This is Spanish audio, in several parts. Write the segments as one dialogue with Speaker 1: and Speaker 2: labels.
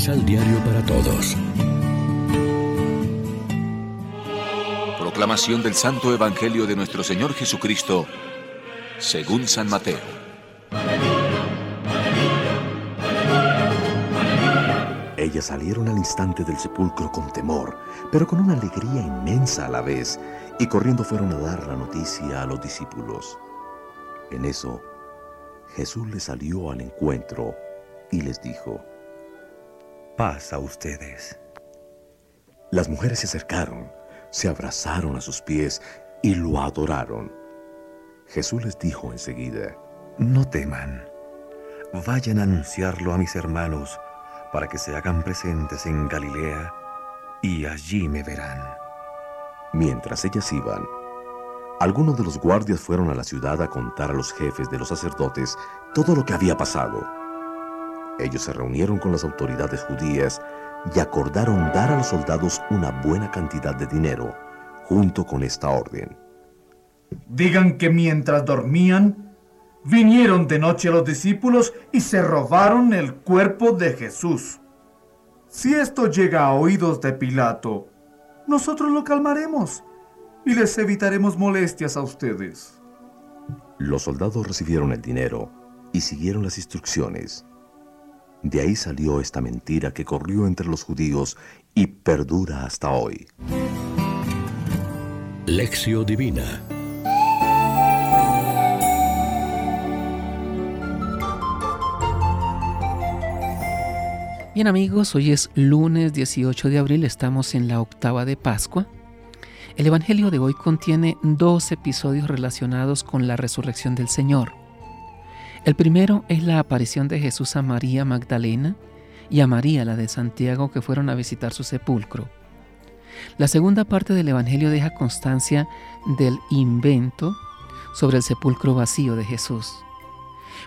Speaker 1: Misal Diario para Todos.
Speaker 2: Proclamación del Santo Evangelio de nuestro Señor Jesucristo, según San Mateo.
Speaker 3: Ellas salieron al instante del sepulcro con temor, pero con una alegría inmensa a la vez, y corriendo fueron a dar la noticia a los discípulos. En eso, Jesús les salió al encuentro y les dijo, Paz a ustedes. Las mujeres se acercaron, se abrazaron a sus pies y lo adoraron. Jesús les dijo enseguida, No teman, vayan a anunciarlo a mis hermanos para que se hagan presentes en Galilea y allí me verán. Mientras ellas iban, algunos de los guardias fueron a la ciudad a contar a los jefes de los sacerdotes todo lo que había pasado. Ellos se reunieron con las autoridades judías y acordaron dar a los soldados una buena cantidad de dinero, junto con esta orden.
Speaker 4: Digan que mientras dormían, vinieron de noche los discípulos y se robaron el cuerpo de Jesús. Si esto llega a oídos de Pilato, nosotros lo calmaremos y les evitaremos molestias a ustedes.
Speaker 3: Los soldados recibieron el dinero y siguieron las instrucciones. De ahí salió esta mentira que corrió entre los judíos y perdura hasta hoy.
Speaker 1: Lección Divina
Speaker 5: Bien amigos, hoy es lunes 18 de abril, estamos en la octava de Pascua. El Evangelio de hoy contiene dos episodios relacionados con la resurrección del Señor. El primero es la aparición de Jesús a María Magdalena y a María, la de Santiago, que fueron a visitar su sepulcro. La segunda parte del Evangelio deja constancia del invento sobre el sepulcro vacío de Jesús.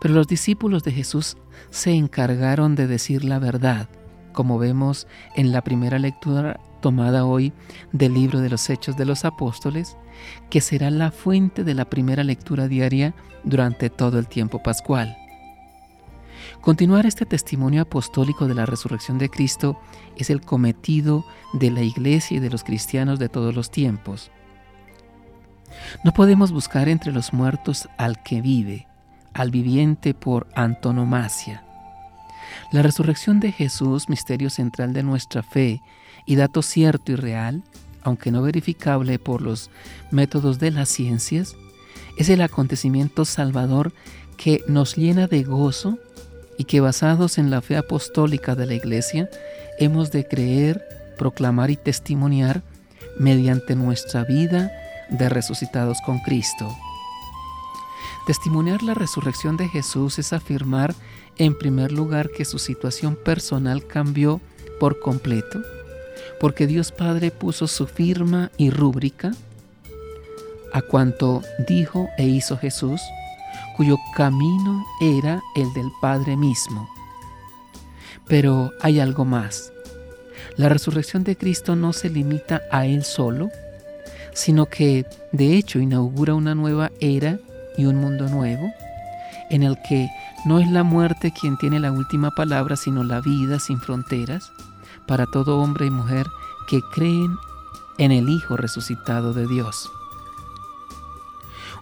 Speaker 5: Pero los discípulos de Jesús se encargaron de decir la verdad, como vemos en la primera lectura tomada hoy del libro de los Hechos de los Apóstoles, que será la fuente de la primera lectura diaria durante todo el tiempo pascual. Continuar este testimonio apostólico de la resurrección de Cristo es el cometido de la Iglesia y de los cristianos de todos los tiempos. No podemos buscar entre los muertos al que vive, al viviente por antonomasia. La resurrección de Jesús, misterio central de nuestra fe y dato cierto y real, aunque no verificable por los métodos de las ciencias, es el acontecimiento salvador que nos llena de gozo y que basados en la fe apostólica de la Iglesia hemos de creer, proclamar y testimoniar mediante nuestra vida de resucitados con Cristo. Testimoniar la resurrección de Jesús es afirmar en primer lugar que su situación personal cambió por completo, porque Dios Padre puso su firma y rúbrica a cuanto dijo e hizo Jesús, cuyo camino era el del Padre mismo. Pero hay algo más. La resurrección de Cristo no se limita a Él solo, sino que de hecho inaugura una nueva era y un mundo nuevo, en el que no es la muerte quien tiene la última palabra, sino la vida sin fronteras para todo hombre y mujer que creen en el Hijo resucitado de Dios.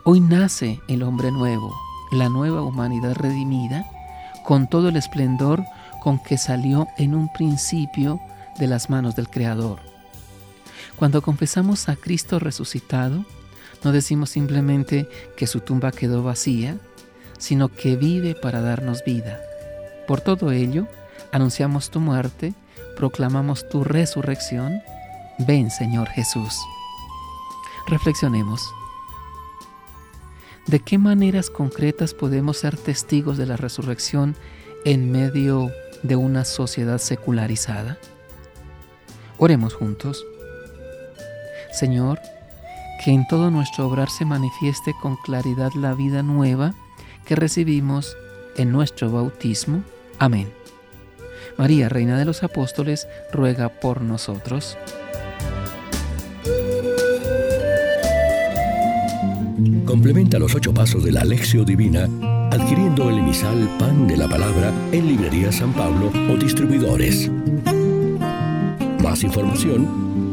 Speaker 5: Hoy nace el hombre nuevo, la nueva humanidad redimida, con todo el esplendor con que salió en un principio de las manos del Creador. Cuando confesamos a Cristo resucitado, no decimos simplemente que su tumba quedó vacía, sino que vive para darnos vida. Por todo ello, anunciamos tu muerte, proclamamos tu resurrección. Ven, Señor Jesús. Reflexionemos. ¿De qué maneras concretas podemos ser testigos de la resurrección en medio de una sociedad secularizada? Oremos juntos. Señor, que en todo nuestro obrar se manifieste con claridad la vida nueva que recibimos en nuestro bautismo. Amén. María, Reina de los Apóstoles, ruega por nosotros.
Speaker 1: Complementa los ocho pasos de la Alexio Divina adquiriendo el emisal Pan de la Palabra en Librería San Pablo o distribuidores. Más información